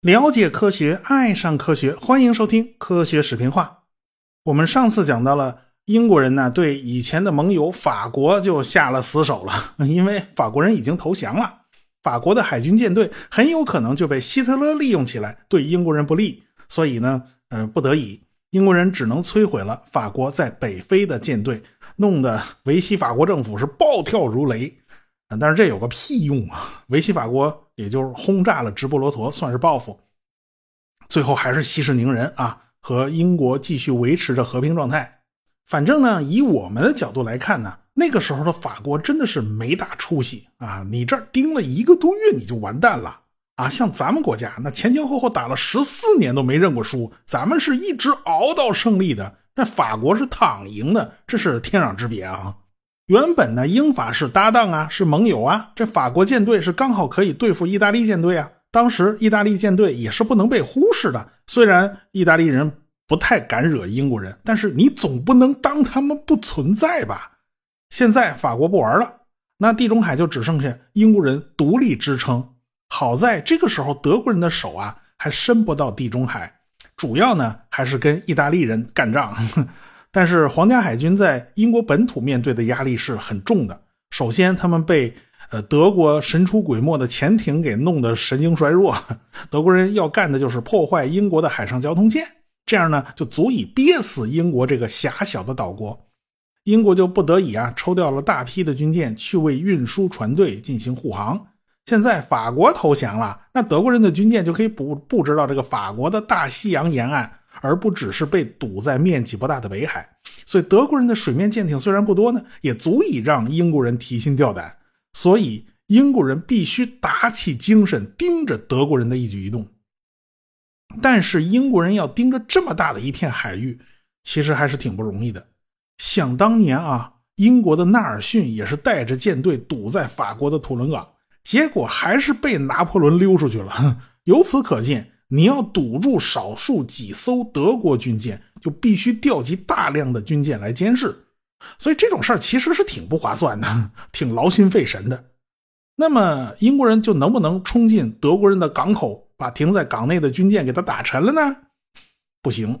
了解科学，爱上科学，欢迎收听《科学视频化》。我们上次讲到了英国人呢，对以前的盟友法国就下了死手了，因为法国人已经投降了，法国的海军舰队很有可能就被希特勒利用起来，对英国人不利。所以呢，呃，不得已，英国人只能摧毁了法国在北非的舰队，弄得维希法国政府是暴跳如雷。但是这有个屁用啊！维希法国也就是轰炸了直布罗陀，算是报复。最后还是息事宁人啊，和英国继续维持着和平状态。反正呢，以我们的角度来看呢，那个时候的法国真的是没大出息啊！你这儿盯了一个多月，你就完蛋了啊！像咱们国家那前前后后打了十四年都没认过输，咱们是一直熬到胜利的。那法国是躺赢的，这是天壤之别啊！原本呢，英法是搭档啊，是盟友啊。这法国舰队是刚好可以对付意大利舰队啊。当时意大利舰队也是不能被忽视的。虽然意大利人不太敢惹英国人，但是你总不能当他们不存在吧？现在法国不玩了，那地中海就只剩下英国人独立支撑。好在这个时候，德国人的手啊还伸不到地中海，主要呢还是跟意大利人干仗。但是皇家海军在英国本土面对的压力是很重的。首先，他们被呃德国神出鬼没的潜艇给弄得神经衰弱。德国人要干的就是破坏英国的海上交通线，这样呢就足以憋死英国这个狭小的岛国。英国就不得已啊抽调了大批的军舰去为运输船队进行护航。现在法国投降了，那德国人的军舰就可以布布置到这个法国的大西洋沿岸。而不只是被堵在面积不大的北海，所以德国人的水面舰艇虽然不多呢，也足以让英国人提心吊胆。所以英国人必须打起精神盯着德国人的一举一动。但是英国人要盯着这么大的一片海域，其实还是挺不容易的。想当年啊，英国的纳尔逊也是带着舰队堵在法国的土伦港，结果还是被拿破仑溜出去了。由此可见。你要堵住少数几艘德国军舰，就必须调集大量的军舰来监视，所以这种事儿其实是挺不划算的，挺劳心费神的。那么英国人就能不能冲进德国人的港口，把停在港内的军舰给他打沉了呢？不行，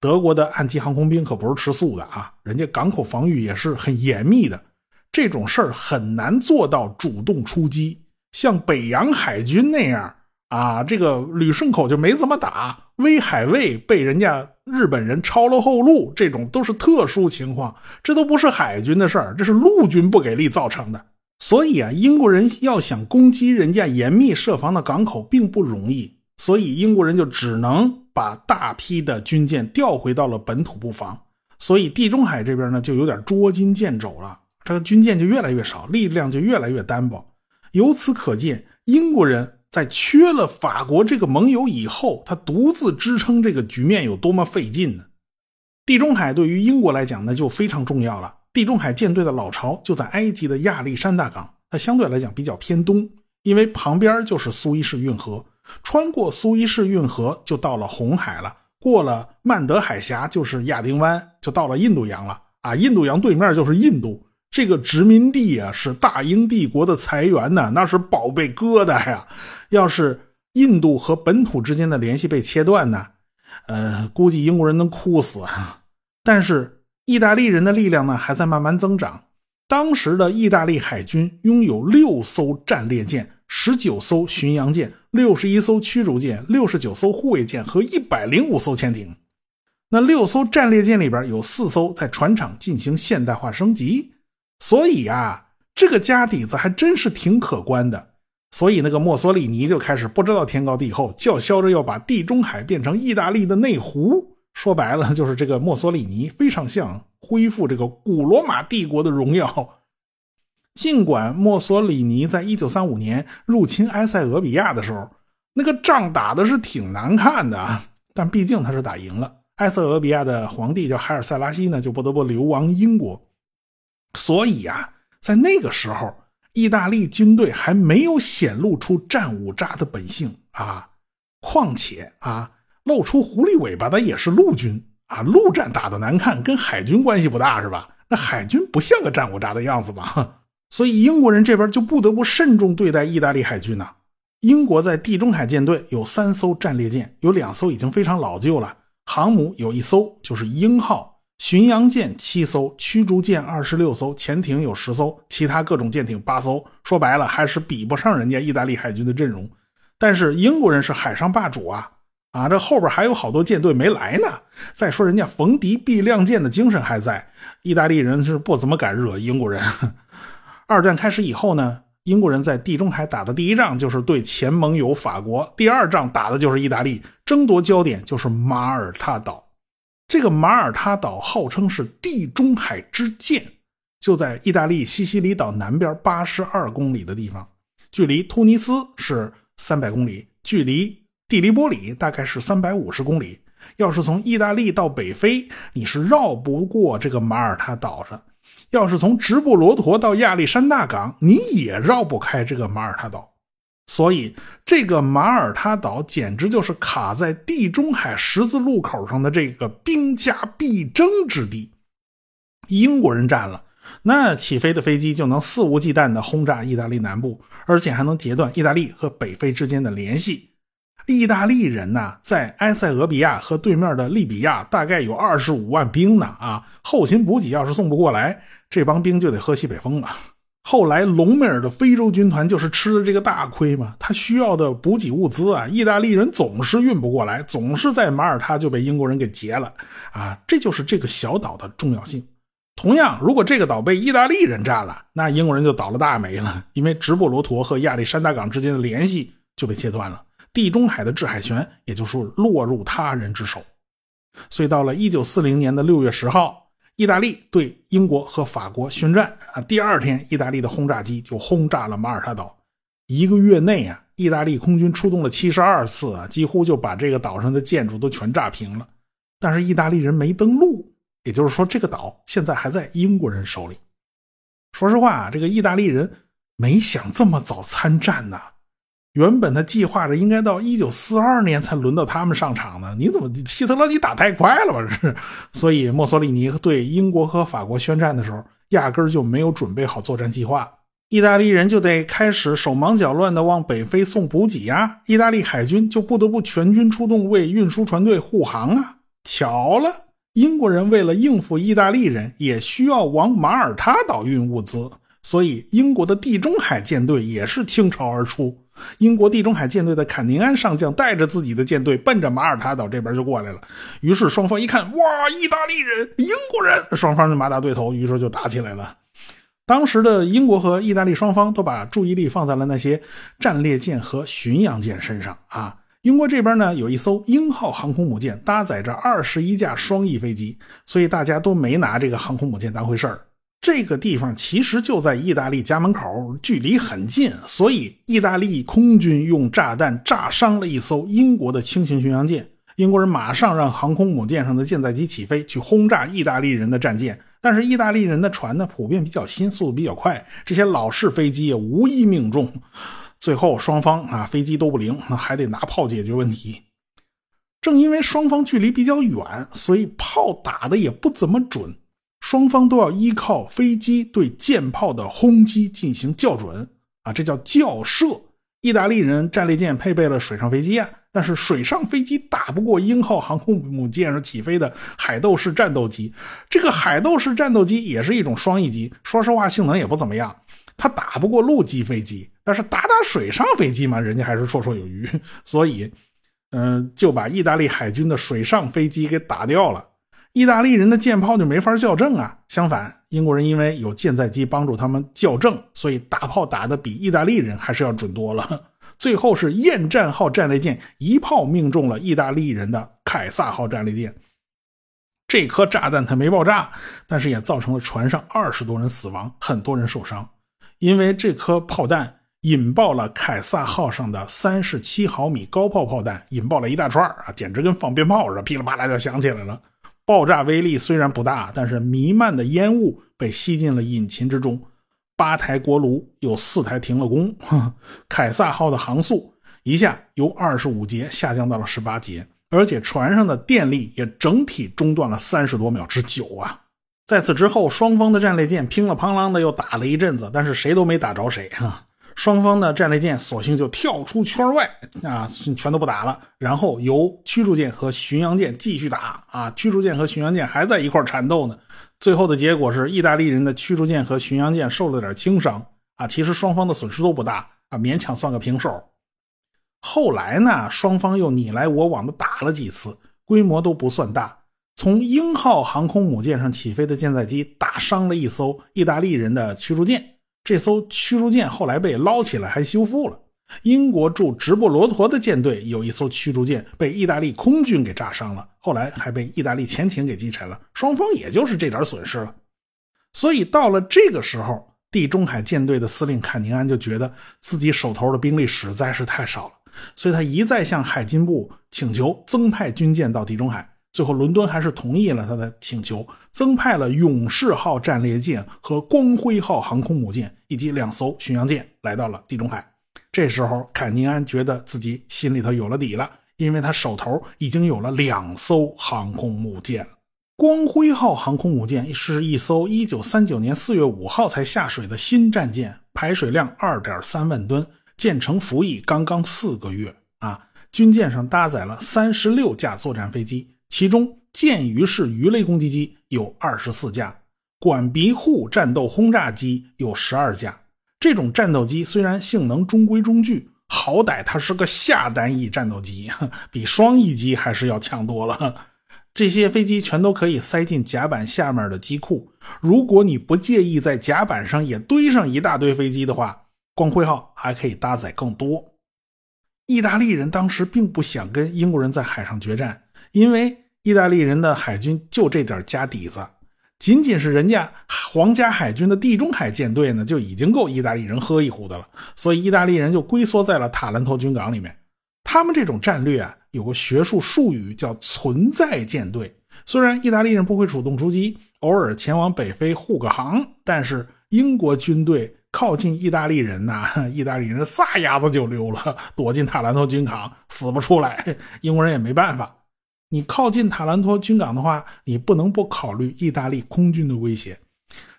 德国的岸基航空兵可不是吃素的啊，人家港口防御也是很严密的，这种事儿很难做到主动出击，像北洋海军那样。啊，这个旅顺口就没怎么打，威海卫被人家日本人抄了后路，这种都是特殊情况，这都不是海军的事儿，这是陆军不给力造成的。所以啊，英国人要想攻击人家严密设防的港口并不容易，所以英国人就只能把大批的军舰调回到了本土布防，所以地中海这边呢就有点捉襟见肘了，这个军舰就越来越少，力量就越来越单薄。由此可见，英国人。在缺了法国这个盟友以后，他独自支撑这个局面有多么费劲呢？地中海对于英国来讲，那就非常重要了。地中海舰队的老巢就在埃及的亚历山大港，它相对来讲比较偏东，因为旁边就是苏伊士运河，穿过苏伊士运河就到了红海了，过了曼德海峡就是亚丁湾，就到了印度洋了。啊，印度洋对面就是印度。这个殖民地啊，是大英帝国的财源呢，那是宝贝疙瘩呀。要是印度和本土之间的联系被切断呢，呃，估计英国人能哭死。但是意大利人的力量呢，还在慢慢增长。当时的意大利海军拥有六艘战列舰、十九艘巡洋舰、六十一艘驱逐舰、六十九艘护卫舰和一百零五艘潜艇。那六艘战列舰里边有四艘在船厂进行现代化升级。所以啊，这个家底子还真是挺可观的。所以那个墨索里尼就开始不知道天高地厚，叫嚣着要把地中海变成意大利的内湖。说白了，就是这个墨索里尼非常想恢复这个古罗马帝国的荣耀。尽管墨索里尼在一九三五年入侵埃塞俄比亚的时候，那个仗打的是挺难看的，但毕竟他是打赢了。埃塞俄比亚的皇帝叫海尔塞拉西呢，就不得不流亡英国。所以啊，在那个时候，意大利军队还没有显露出战五渣的本性啊。况且啊，露出狐狸尾巴的也是陆军啊。陆战打的难看，跟海军关系不大是吧？那海军不像个战五渣的样子吧？所以英国人这边就不得不慎重对待意大利海军呢。英国在地中海舰队有三艘战列舰，有两艘已经非常老旧了，航母有一艘就是鹰号，巡洋舰七艘，驱逐舰二十六艘，潜艇有十艘，其他各种舰艇八艘。说白了，还是比不上人家意大利海军的阵容。但是英国人是海上霸主啊，啊，这后边还有好多舰队没来呢。再说人家逢敌必亮剑的精神还在，意大利人是不怎么敢惹英国人。二战开始以后呢？英国人在地中海打的第一仗就是对前盟友法国，第二仗打的就是意大利，争夺焦点就是马耳他岛。这个马耳他岛号称是地中海之剑，就在意大利西西里岛南边八十二公里的地方，距离突尼斯是三百公里，距离蒂利波里大概是三百五十公里。要是从意大利到北非，你是绕不过这个马耳他岛上。要是从直布罗陀到亚历山大港，你也绕不开这个马耳他岛，所以这个马耳他岛简直就是卡在地中海十字路口上的这个兵家必争之地。英国人占了，那起飞的飞机就能肆无忌惮地轰炸意大利南部，而且还能截断意大利和北非之间的联系。意大利人呢，在埃塞俄比亚和对面的利比亚大概有二十五万兵呢啊，后勤补给要是送不过来，这帮兵就得喝西北风了。后来隆美尔的非洲军团就是吃了这个大亏嘛，他需要的补给物资啊，意大利人总是运不过来，总是在马耳他就被英国人给劫了啊，这就是这个小岛的重要性。同样，如果这个岛被意大利人占了，那英国人就倒了大霉了，因为直布罗陀和亚历山大港之间的联系就被切断了。地中海的制海权也就是落入他人之手，所以到了一九四零年的六月十号，意大利对英国和法国宣战啊。第二天，意大利的轰炸机就轰炸了马耳他岛。一个月内啊，意大利空军出动了七十二次啊，几乎就把这个岛上的建筑都全炸平了。但是意大利人没登陆，也就是说，这个岛现在还在英国人手里。说实话啊，这个意大利人没想这么早参战呢。原本他计划着应该到一九四二年才轮到他们上场呢，你怎么希特勒你打太快了吧？这是，所以墨索里尼对英国和法国宣战的时候，压根儿就没有准备好作战计划，意大利人就得开始手忙脚乱的往北非送补给呀，意大利海军就不得不全军出动为运输船队护航啊。巧了，英国人为了应付意大利人，也需要往马耳他岛运物资，所以英国的地中海舰队也是倾巢而出。英国地中海舰队的坎宁安上将带着自己的舰队奔着马耳他岛这边就过来了。于是双方一看，哇，意大利人、英国人，双方就马打对头，于是就打起来了。当时的英国和意大利双方都把注意力放在了那些战列舰和巡洋舰身上啊。英国这边呢有一艘鹰号航空母舰，搭载着二十一架双翼飞机，所以大家都没拿这个航空母舰当回事儿。这个地方其实就在意大利家门口，距离很近，所以意大利空军用炸弹炸伤了一艘英国的轻型巡洋舰。英国人马上让航空母舰上的舰载机起飞，去轰炸意大利人的战舰。但是意大利人的船呢，普遍比较新，速度比较快，这些老式飞机也无一命中。最后双方啊，飞机都不灵，还得拿炮解决问题。正因为双方距离比较远，所以炮打的也不怎么准。双方都要依靠飞机对舰炮的轰击进行校准啊，这叫校射。意大利人战列舰配备了水上飞机啊，但是水上飞机打不过英号航空母舰上起飞的海斗式战斗机。这个海斗式战斗机也是一种双翼机，说实话性能也不怎么样。它打不过陆基飞机，但是打打水上飞机嘛，人家还是绰绰有余。所以，嗯，就把意大利海军的水上飞机给打掉了。意大利人的舰炮就没法校正啊，相反，英国人因为有舰载机帮助他们校正，所以打炮打的比意大利人还是要准多了。最后是厌战号战列舰一炮命中了意大利人的凯撒号战列舰，这颗炸弹它没爆炸，但是也造成了船上二十多人死亡，很多人受伤，因为这颗炮弹引爆了凯撒号上的三十七毫米高炮炮弹，引爆了一大串啊，简直跟放鞭炮似的，噼里啪啦就响起来了。爆炸威力虽然不大，但是弥漫的烟雾被吸进了引擎之中。八台锅炉有四台停了工，凯撒号的航速一下由二十五节下降到了十八节，而且船上的电力也整体中断了三十多秒之久啊！在此之后，双方的战列舰乒了乓啷的又打了一阵子，但是谁都没打着谁啊。双方的战列舰索性就跳出圈外啊，全都不打了。然后由驱逐舰和巡洋舰继续打啊，驱逐舰和巡洋舰还在一块缠斗呢。最后的结果是，意大利人的驱逐舰和巡洋舰受了点轻伤啊。其实双方的损失都不大啊，勉强算个平手。后来呢，双方又你来我往的打了几次，规模都不算大。从鹰号航空母舰上起飞的舰载机打伤了一艘意大利人的驱逐舰。这艘驱逐舰后来被捞起来，还修复了。英国驻直布罗陀的舰队有一艘驱逐舰被意大利空军给炸伤了，后来还被意大利潜艇给击沉了。双方也就是这点损失了。所以到了这个时候，地中海舰队的司令坎宁安就觉得自己手头的兵力实在是太少了，所以他一再向海军部请求增派军舰到地中海。最后，伦敦还是同意了他的请求，增派了勇士号战列舰和光辉号航空母舰以及两艘巡洋舰来到了地中海。这时候，坎宁安觉得自己心里头有了底了，因为他手头已经有了两艘航空母舰。光辉号航空母舰是一艘1939年4月5号才下水的新战舰，排水量2.3万吨，建成服役刚刚四个月啊。军舰上搭载了36架作战飞机。其中，剑鱼式鱼雷攻击机有二十四架，管鼻户战斗轰炸机有十二架。这种战斗机虽然性能中规中矩，好歹它是个下单翼战斗机，比双翼机还是要强多了。这些飞机全都可以塞进甲板下面的机库。如果你不介意在甲板上也堆上一大堆飞机的话，光辉号还可以搭载更多。意大利人当时并不想跟英国人在海上决战，因为。意大利人的海军就这点家底子，仅仅是人家皇家海军的地中海舰队呢，就已经够意大利人喝一壶的了。所以意大利人就龟缩在了塔兰托军港里面。他们这种战略啊，有个学术术语叫“存在舰队”。虽然意大利人不会主动出击，偶尔前往北非护个航，但是英国军队靠近意大利人呐，意大利人撒丫子就溜了，躲进塔兰托军港，死不出来。英国人也没办法。你靠近塔兰托军港的话，你不能不考虑意大利空军的威胁。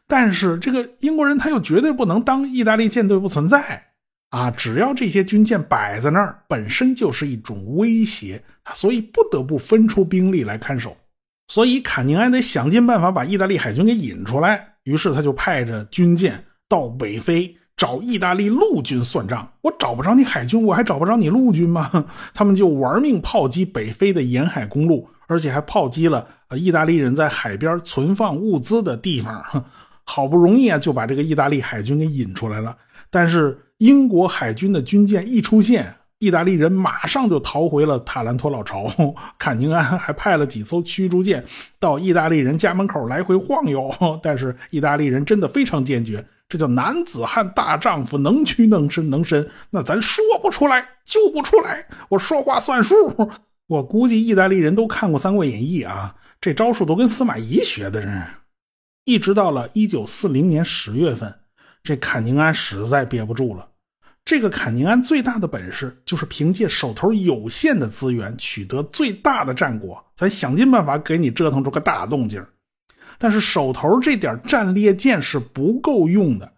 但是这个英国人他又绝对不能当意大利舰队不存在啊！只要这些军舰摆在那儿，本身就是一种威胁，所以不得不分出兵力来看守。所以坎宁安得想尽办法把意大利海军给引出来。于是他就派着军舰到北非。找意大利陆军算账，我找不着你海军，我还找不着你陆军吗？他们就玩命炮击北非的沿海公路，而且还炮击了意大利人在海边存放物资的地方。好不容易啊，就把这个意大利海军给引出来了。但是英国海军的军舰一出现，意大利人马上就逃回了塔兰托老巢。坎宁安还派了几艘驱逐舰到意大利人家门口来回晃悠，但是意大利人真的非常坚决。这叫男子汉大丈夫，能屈能伸能伸。那咱说不出来，就不出来。我说话算数。我估计意大利人都看过《三国演义》啊，这招数都跟司马懿学的。是，一直到了一九四零年十月份，这坎宁安实在憋不住了。这个坎宁安最大的本事就是凭借手头有限的资源取得最大的战果，咱想尽办法给你折腾出个大动静。但是手头这点战列舰是不够用的，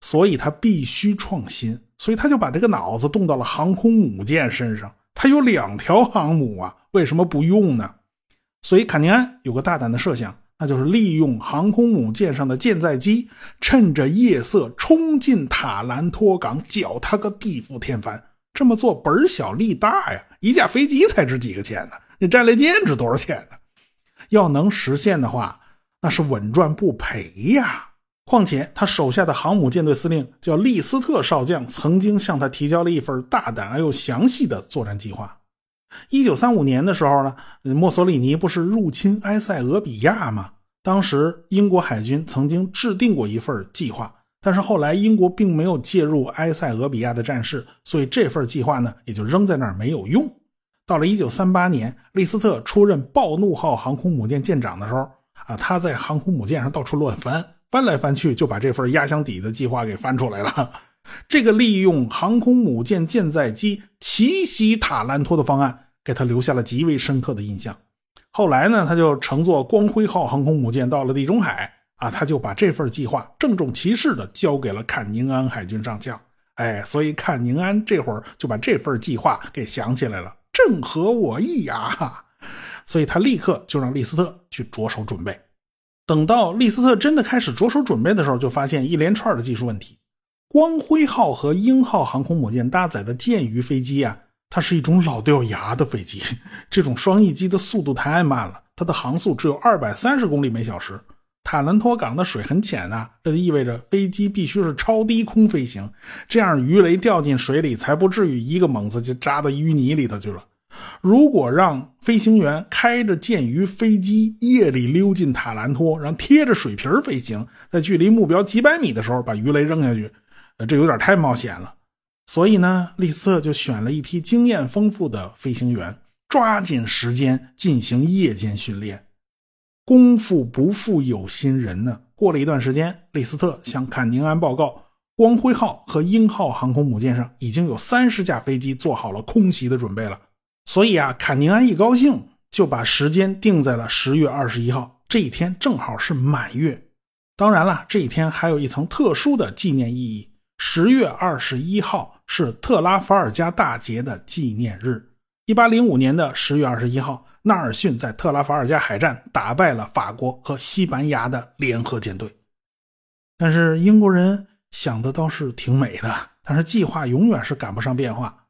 所以他必须创新，所以他就把这个脑子动到了航空母舰身上。他有两条航母啊，为什么不用呢？所以坎宁安有个大胆的设想，那就是利用航空母舰上的舰载机，趁着夜色冲进塔兰托港，搅他个地覆天翻。这么做本小利大呀，一架飞机才值几个钱呢？那战列舰值多少钱呢？要能实现的话。那是稳赚不赔呀！况且他手下的航母舰队司令叫利斯特少将，曾经向他提交了一份大胆而又详细的作战计划。一九三五年的时候呢，墨索里尼不是入侵埃塞俄比亚吗？当时英国海军曾经制定过一份计划，但是后来英国并没有介入埃塞俄比亚的战事，所以这份计划呢也就扔在那儿没有用。到了一九三八年，利斯特出任暴怒号航空母舰舰长的时候。啊，他在航空母舰上到处乱翻，翻来翻去，就把这份压箱底的计划给翻出来了。这个利用航空母舰舰载机奇袭塔兰托的方案，给他留下了极为深刻的印象。后来呢，他就乘坐光辉号航空母舰到了地中海啊，他就把这份计划郑重其事的交给了坎宁安海军上将。哎，所以坎宁安这会儿就把这份计划给想起来了，正合我意啊！所以他立刻就让利斯特去着手准备。等到利斯特真的开始着手准备的时候，就发现一连串的技术问题。光辉号和鹰号航空母舰搭载的剑鱼飞机啊，它是一种老掉牙的飞机，这种双翼机的速度太慢了，它的航速只有二百三十公里每小时。塔兰托港的水很浅呐，这就意味着飞机必须是超低空飞行，这样鱼雷掉进水里才不至于一个猛子就扎到淤泥里头去了。如果让飞行员开着剑鱼飞机夜里溜进塔兰托，然后贴着水皮飞行，在距离目标几百米的时候把鱼雷扔下去，呃，这有点太冒险了。所以呢，利斯特就选了一批经验丰富的飞行员，抓紧时间进行夜间训练。功夫不负有心人呢。过了一段时间，利斯特向坎宁安报告，光辉号和鹰号航空母舰上已经有三十架飞机做好了空袭的准备了。所以啊，坎宁安一高兴，就把时间定在了十月二十一号这一天，正好是满月。当然了，这一天还有一层特殊的纪念意义：十月二十一号是特拉法尔加大捷的纪念日。一八零五年的十月二十一号。纳尔逊在特拉法尔加海战打败了法国和西班牙的联合舰队，但是英国人想的倒是挺美的，但是计划永远是赶不上变化。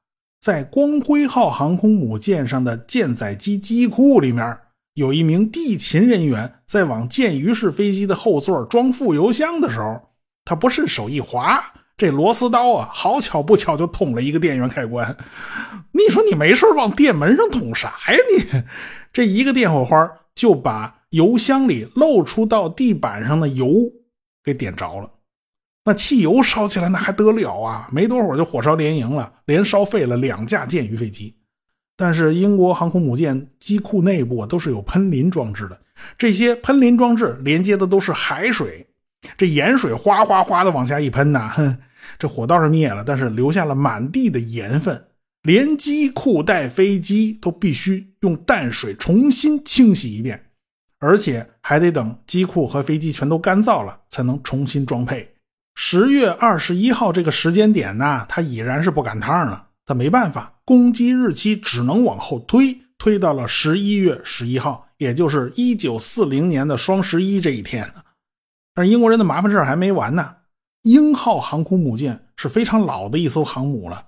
在光辉号航空母舰上的舰载机机库里面，有一名地勤人员在往舰鱼式飞机的后座装副油箱的时候，他不顺手一滑。这螺丝刀啊，好巧不巧就捅了一个电源开关。你说你没事往电门上捅啥呀？你这一个电火花就把油箱里漏出到地板上的油给点着了。那汽油烧起来那还得了啊？没多会儿就火烧连营了，连烧废了两架舰鱼飞机。但是英国航空母舰机库内部都是有喷淋装置的，这些喷淋装置连接的都是海水，这盐水哗哗哗的往下一喷呐，哼。这火倒是灭了，但是留下了满地的盐分，连机库带飞机都必须用淡水重新清洗一遍，而且还得等机库和飞机全都干燥了，才能重新装配。十月二十一号这个时间点呢，它已然是不赶趟了，他没办法，攻击日期只能往后推，推到了十一月十一号，也就是一九四零年的双十一这一天。但是英国人的麻烦事还没完呢。英号航空母舰是非常老的一艘航母了，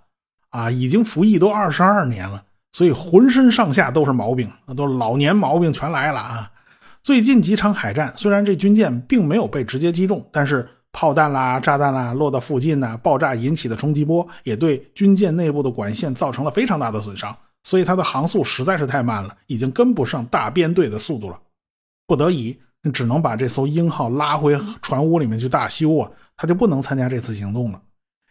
啊，已经服役都二十二年了，所以浑身上下都是毛病，那都老年毛病全来了啊！最近几场海战，虽然这军舰并没有被直接击中，但是炮弹啦、炸弹啦落到附近呢，爆炸引起的冲击波也对军舰内部的管线造成了非常大的损伤，所以它的航速实在是太慢了，已经跟不上大编队的速度了，不得已。只能把这艘鹰号拉回船坞里面去大修啊，他就不能参加这次行动了。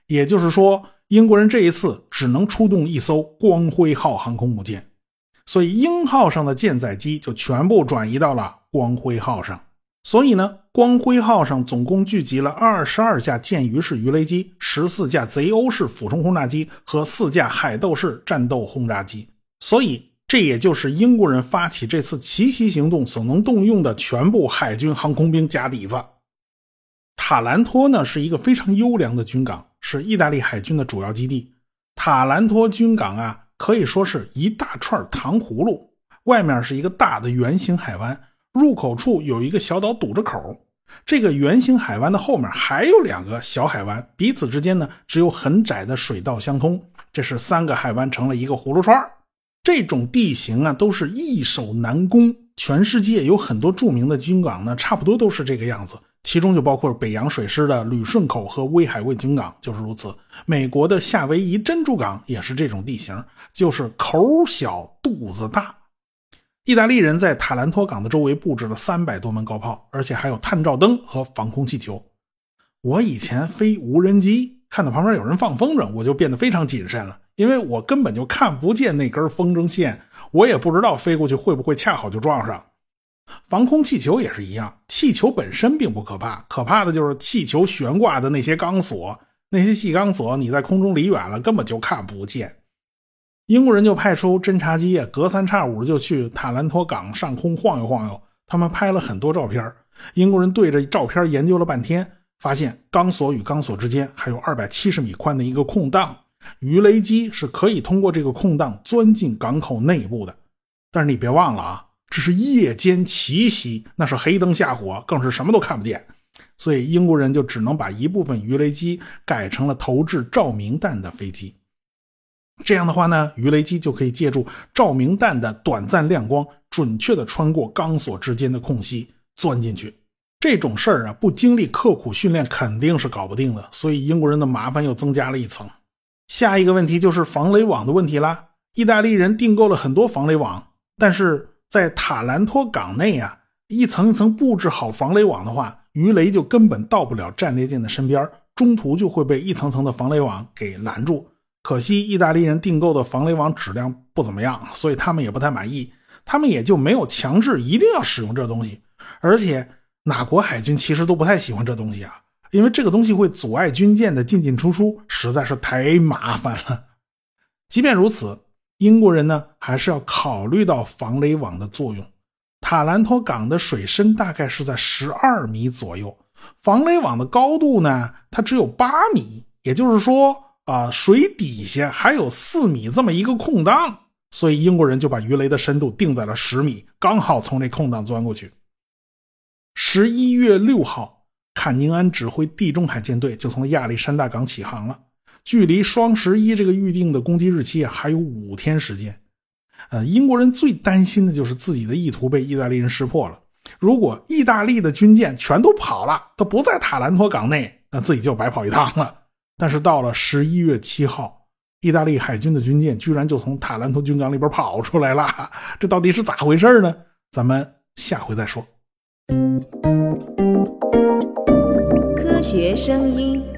也就是说，英国人这一次只能出动一艘光辉号航空母舰，所以鹰号上的舰载机就全部转移到了光辉号上。所以呢，光辉号上总共聚集了二十二架舰鱼式鱼雷机、十四架贼鸥式俯冲轰炸机和四架海斗式战斗轰炸机。所以。这也就是英国人发起这次奇袭行动所能动用的全部海军航空兵家底子。塔兰托呢是一个非常优良的军港，是意大利海军的主要基地。塔兰托军港啊，可以说是一大串糖葫芦，外面是一个大的圆形海湾，入口处有一个小岛堵着口。这个圆形海湾的后面还有两个小海湾，彼此之间呢只有很窄的水道相通。这是三个海湾成了一个葫芦串这种地形啊，都是易守难攻。全世界有很多著名的军港呢，差不多都是这个样子。其中就包括北洋水师的旅顺口和威海卫军港就是如此。美国的夏威夷珍珠港也是这种地形，就是口小肚子大。意大利人在塔兰托港的周围布置了三百多门高炮，而且还有探照灯和防空气球。我以前飞无人机，看到旁边有人放风筝，我就变得非常谨慎了。因为我根本就看不见那根风筝线，我也不知道飞过去会不会恰好就撞上。防空气球也是一样，气球本身并不可怕，可怕的就是气球悬挂的那些钢索，那些细钢索你在空中离远了根本就看不见。英国人就派出侦察机啊，隔三差五就去塔兰托港上空晃悠晃悠。他们拍了很多照片，英国人对着照片研究了半天，发现钢索与钢索之间还有二百七十米宽的一个空档，鱼雷机是可以通过这个空档钻进港口内部的。但是你别忘了啊，这是夜间奇袭，那是黑灯瞎火，更是什么都看不见。所以英国人就只能把一部分鱼雷机改成了投掷照明弹的飞机。这样的话呢，鱼雷机就可以借助照明弹的短暂亮光，准确的穿过钢索之间的空隙钻进去。这种事儿啊，不经历刻苦训练肯定是搞不定的。所以英国人的麻烦又增加了一层。下一个问题就是防雷网的问题啦。意大利人订购了很多防雷网，但是在塔兰托港内啊，一层一层布置好防雷网的话，鱼雷就根本到不了战列舰的身边，中途就会被一层层的防雷网给拦住。可惜意大利人订购的防雷网质量不怎么样，所以他们也不太满意，他们也就没有强制一定要使用这东西。而且哪国海军其实都不太喜欢这东西啊，因为这个东西会阻碍军舰的进进出出，实在是太麻烦了。即便如此，英国人呢还是要考虑到防雷网的作用。塔兰托港的水深大概是在十二米左右，防雷网的高度呢，它只有八米，也就是说。啊，水底下还有四米这么一个空档，所以英国人就把鱼雷的深度定在了十米，刚好从这空档钻过去。十一月六号，坎宁安指挥地中海舰队就从亚历山大港起航了，距离双十一这个预定的攻击日期还有五天时间。呃，英国人最担心的就是自己的意图被意大利人识破了。如果意大利的军舰全都跑了，都不在塔兰托港内，那自己就白跑一趟了。但是到了十一月七号，意大利海军的军舰居然就从塔兰托军港里边跑出来了，这到底是咋回事呢？咱们下回再说。科学声音。